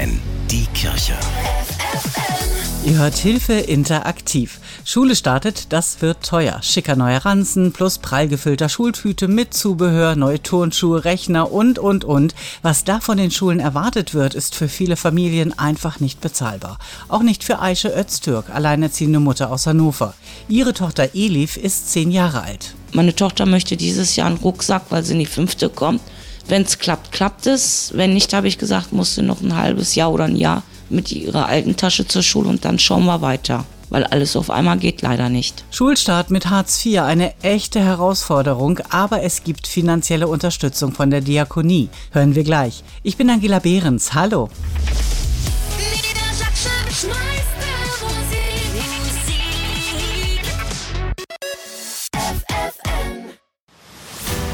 FFN, die Kirche. Ihr hört Hilfe interaktiv. Schule startet, das wird teuer. Schicker neuer Ranzen plus prall gefüllter Schultüte mit Zubehör, neue Turnschuhe, Rechner und, und, und. Was da von den Schulen erwartet wird, ist für viele Familien einfach nicht bezahlbar. Auch nicht für Aische Öztürk, alleinerziehende Mutter aus Hannover. Ihre Tochter Elif ist zehn Jahre alt. Meine Tochter möchte dieses Jahr einen Rucksack, weil sie in die fünfte kommt. Wenn es klappt, klappt es. Wenn nicht, habe ich gesagt, musst du noch ein halbes Jahr oder ein Jahr mit ihrer alten Tasche zur Schule und dann schauen wir weiter. Weil alles auf einmal geht leider nicht. Schulstart mit Hartz IV, eine echte Herausforderung, aber es gibt finanzielle Unterstützung von der Diakonie. Hören wir gleich. Ich bin Angela Behrens. Hallo.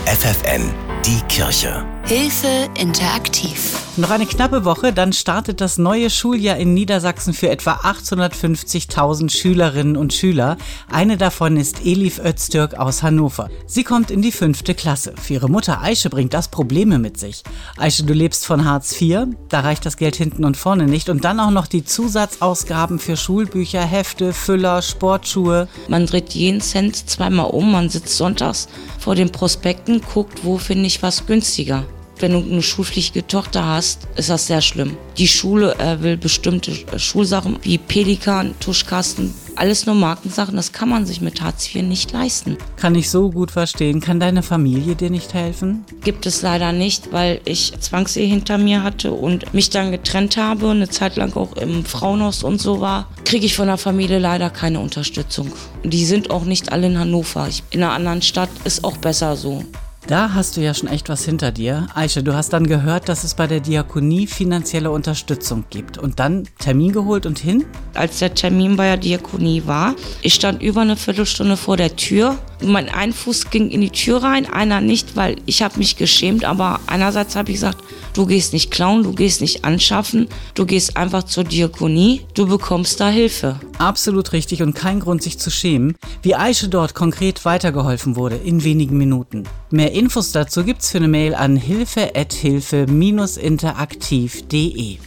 FFN, die Kirche. Hilfe interaktiv. Noch eine knappe Woche, dann startet das neue Schuljahr in Niedersachsen für etwa 850.000 Schülerinnen und Schüler. Eine davon ist Elif Öztürk aus Hannover. Sie kommt in die fünfte Klasse. Für ihre Mutter Aische bringt das Probleme mit sich. Aische, du lebst von Hartz IV, da reicht das Geld hinten und vorne nicht. Und dann auch noch die Zusatzausgaben für Schulbücher, Hefte, Füller, Sportschuhe. Man dreht jeden Cent zweimal um, man sitzt sonntags vor den Prospekten, guckt, wo finde ich was günstiger. Wenn du eine schulpflichtige Tochter hast, ist das sehr schlimm. Die Schule äh, will bestimmte äh, Schulsachen wie Pelikan, Tuschkasten, alles nur Markensachen, das kann man sich mit Hartz IV nicht leisten. Kann ich so gut verstehen. Kann deine Familie dir nicht helfen? Gibt es leider nicht, weil ich Zwangsehe hinter mir hatte und mich dann getrennt habe, eine Zeit lang auch im Frauenhaus und so war, kriege ich von der Familie leider keine Unterstützung. Die sind auch nicht alle in Hannover. In einer anderen Stadt ist auch besser so. Da hast du ja schon echt was hinter dir. Aische, du hast dann gehört, dass es bei der Diakonie finanzielle Unterstützung gibt. Und dann Termin geholt und hin? als der Termin bei der Diakonie war. Ich stand über eine Viertelstunde vor der Tür. Mein ein Fuß ging in die Tür rein, einer nicht, weil ich habe mich geschämt. Aber einerseits habe ich gesagt, du gehst nicht klauen, du gehst nicht anschaffen, du gehst einfach zur Diakonie, du bekommst da Hilfe. Absolut richtig und kein Grund, sich zu schämen. Wie Aische dort konkret weitergeholfen wurde in wenigen Minuten. Mehr Infos dazu gibt's für eine Mail an hilfe-interaktiv.de.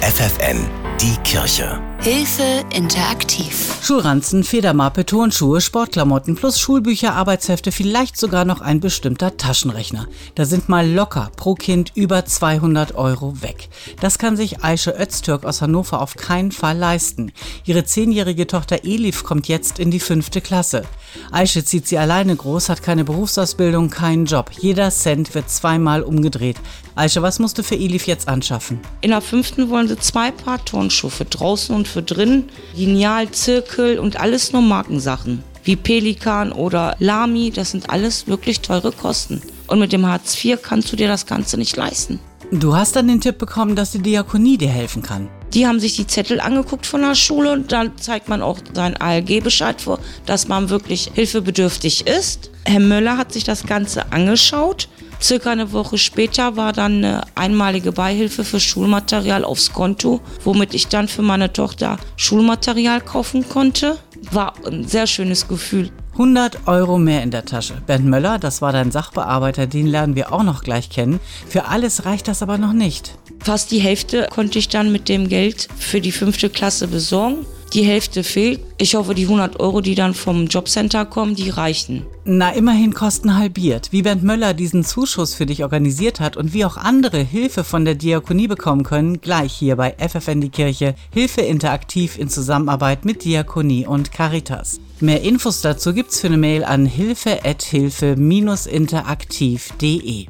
FFN, die Kirche. Hilfe interaktiv. Schulranzen, Federmappe, Turnschuhe, Sportklamotten plus Schulbücher, Arbeitshefte, vielleicht sogar noch ein bestimmter Taschenrechner. Da sind mal locker pro Kind über 200 Euro weg. Das kann sich Aische Öztürk aus Hannover auf keinen Fall leisten. Ihre zehnjährige Tochter Elif kommt jetzt in die fünfte Klasse. Aische zieht sie alleine groß, hat keine Berufsausbildung, keinen Job. Jeder Cent wird zweimal umgedreht. Aische, was musst du für Elif jetzt anschaffen? In der fünften wollen sie zwei Paar Turnschuhe für draußen und für drin, Lineal, Zirkel und alles nur Markensachen. Wie Pelikan oder Lamy, das sind alles wirklich teure Kosten. Und mit dem Hartz IV kannst du dir das Ganze nicht leisten. Du hast dann den Tipp bekommen, dass die Diakonie dir helfen kann. Die haben sich die Zettel angeguckt von der Schule und dann zeigt man auch seinen ALG-Bescheid vor, dass man wirklich hilfebedürftig ist. Herr Möller hat sich das Ganze angeschaut. Circa eine Woche später war dann eine einmalige Beihilfe für Schulmaterial aufs Konto, womit ich dann für meine Tochter Schulmaterial kaufen konnte. War ein sehr schönes Gefühl. 100 Euro mehr in der Tasche. Bernd Möller, das war dein Sachbearbeiter, den lernen wir auch noch gleich kennen. Für alles reicht das aber noch nicht. Fast die Hälfte konnte ich dann mit dem Geld für die fünfte Klasse besorgen. Die Hälfte fehlt. Ich hoffe, die 100 Euro, die dann vom Jobcenter kommen, die reichen. Na, immerhin Kosten halbiert. Wie Bernd Möller diesen Zuschuss für dich organisiert hat und wie auch andere Hilfe von der Diakonie bekommen können, gleich hier bei FFN die Kirche. Hilfe interaktiv in Zusammenarbeit mit Diakonie und Caritas. Mehr Infos dazu gibt's für eine Mail an hilfe-interaktiv.de.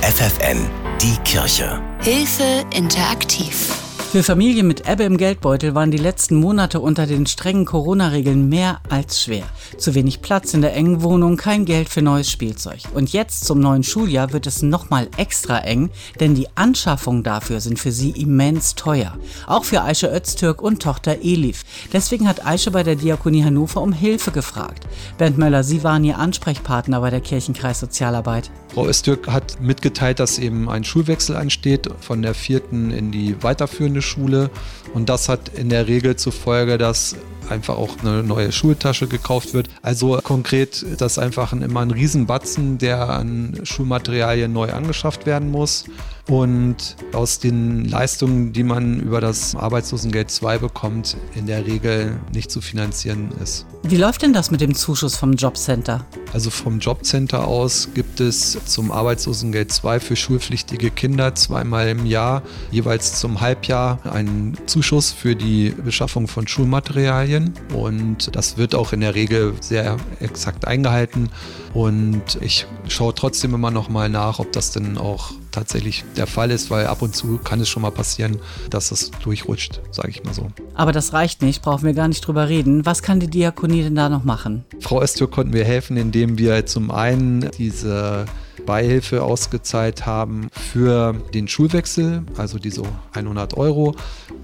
FFN, die Kirche. Hilfe interaktiv. Für Familien mit Ebbe im Geldbeutel waren die letzten Monate unter den strengen Corona-Regeln mehr als schwer. Zu wenig Platz in der engen Wohnung, kein Geld für neues Spielzeug. Und jetzt zum neuen Schuljahr wird es nochmal extra eng, denn die Anschaffungen dafür sind für sie immens teuer. Auch für Aische Öztürk und Tochter Elif. Deswegen hat Aische bei der Diakonie Hannover um Hilfe gefragt. Bernd Möller, Sie waren Ihr Ansprechpartner bei der Kirchenkreis Sozialarbeit. Frau Öztürk hat mitgeteilt, dass eben ein Schulwechsel ansteht von der vierten in die weiterführende Schule. Und das hat in der Regel zur Folge, dass einfach auch eine neue Schultasche gekauft wird. Also konkret ist das einfach ein, immer ein Riesenbatzen, der an Schulmaterialien neu angeschafft werden muss. Und aus den Leistungen, die man über das Arbeitslosengeld 2 bekommt, in der Regel nicht zu finanzieren ist. Wie läuft denn das mit dem Zuschuss vom Jobcenter? Also vom Jobcenter aus gibt es zum Arbeitslosengeld 2 für schulpflichtige Kinder zweimal im Jahr, jeweils zum Halbjahr, einen Zuschuss für die Beschaffung von Schulmaterialien. Und das wird auch in der Regel sehr exakt eingehalten. Und ich schaue trotzdem immer noch mal nach, ob das denn auch tatsächlich der Fall ist, weil ab und zu kann es schon mal passieren, dass es durchrutscht, sage ich mal so. Aber das reicht nicht, brauchen wir gar nicht drüber reden. Was kann die Diakonie denn da noch machen? Frau Östür konnten wir helfen, indem wir zum einen diese Beihilfe ausgezahlt haben für den Schulwechsel, also diese 100 Euro.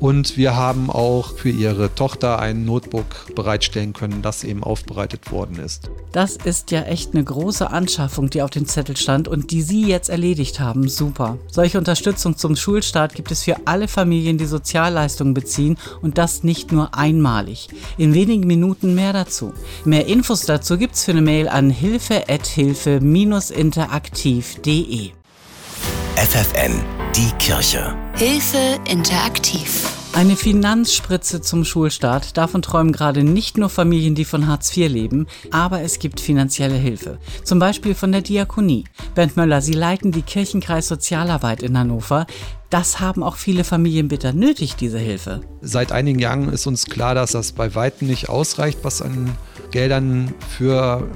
Und wir haben auch für ihre Tochter ein Notebook bereitstellen können, das eben aufbereitet worden ist. Das ist ja echt eine große Anschaffung, die auf dem Zettel stand und die Sie jetzt erledigt haben. Super. Solche Unterstützung zum Schulstart gibt es für alle Familien, die Sozialleistungen beziehen und das nicht nur einmalig. In wenigen Minuten mehr dazu. Mehr Infos dazu gibt es für eine Mail an hilfe-interaktiv.de. FFN, die Kirche. Hilfe interaktiv. Eine Finanzspritze zum Schulstart. Davon träumen gerade nicht nur Familien, die von Hartz IV leben, aber es gibt finanzielle Hilfe. Zum Beispiel von der Diakonie. Bernd Möller, Sie leiten die Kirchenkreis Sozialarbeit in Hannover. Das haben auch viele Familien bitter nötig, diese Hilfe. Seit einigen Jahren ist uns klar, dass das bei weitem nicht ausreicht, was an Geldern für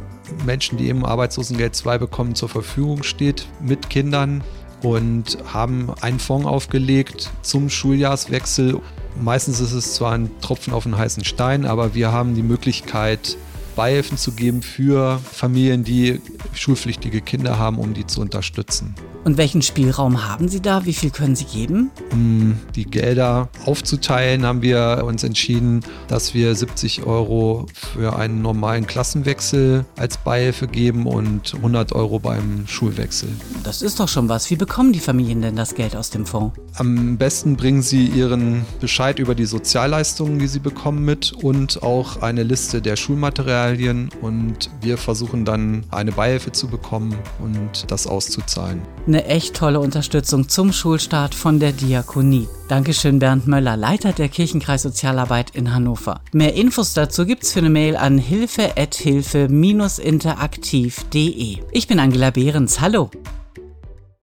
Menschen, die eben Arbeitslosengeld 2 bekommen, zur Verfügung steht mit Kindern und haben einen Fonds aufgelegt zum Schuljahrswechsel. Meistens ist es zwar ein Tropfen auf den heißen Stein, aber wir haben die Möglichkeit, Beihilfen zu geben für Familien, die schulpflichtige Kinder haben, um die zu unterstützen. Und welchen Spielraum haben Sie da? Wie viel können Sie geben? Um die Gelder aufzuteilen, haben wir uns entschieden, dass wir 70 Euro für einen normalen Klassenwechsel als Beihilfe geben und 100 Euro beim Schulwechsel. Das ist doch schon was. Wie bekommen die Familien denn das Geld aus dem Fonds? Am besten bringen Sie Ihren Bescheid über die Sozialleistungen, die Sie bekommen, mit und auch eine Liste der Schulmaterialien und wir versuchen dann eine Beihilfe zu bekommen und das auszuzahlen. Eine echt tolle Unterstützung zum Schulstart von der Diakonie. Dankeschön Bernd Möller, Leiter der Kirchenkreis Sozialarbeit in Hannover. Mehr Infos dazu gibt's für eine Mail an hilfe-interaktiv.de. Ich bin Angela Behrens. Hallo.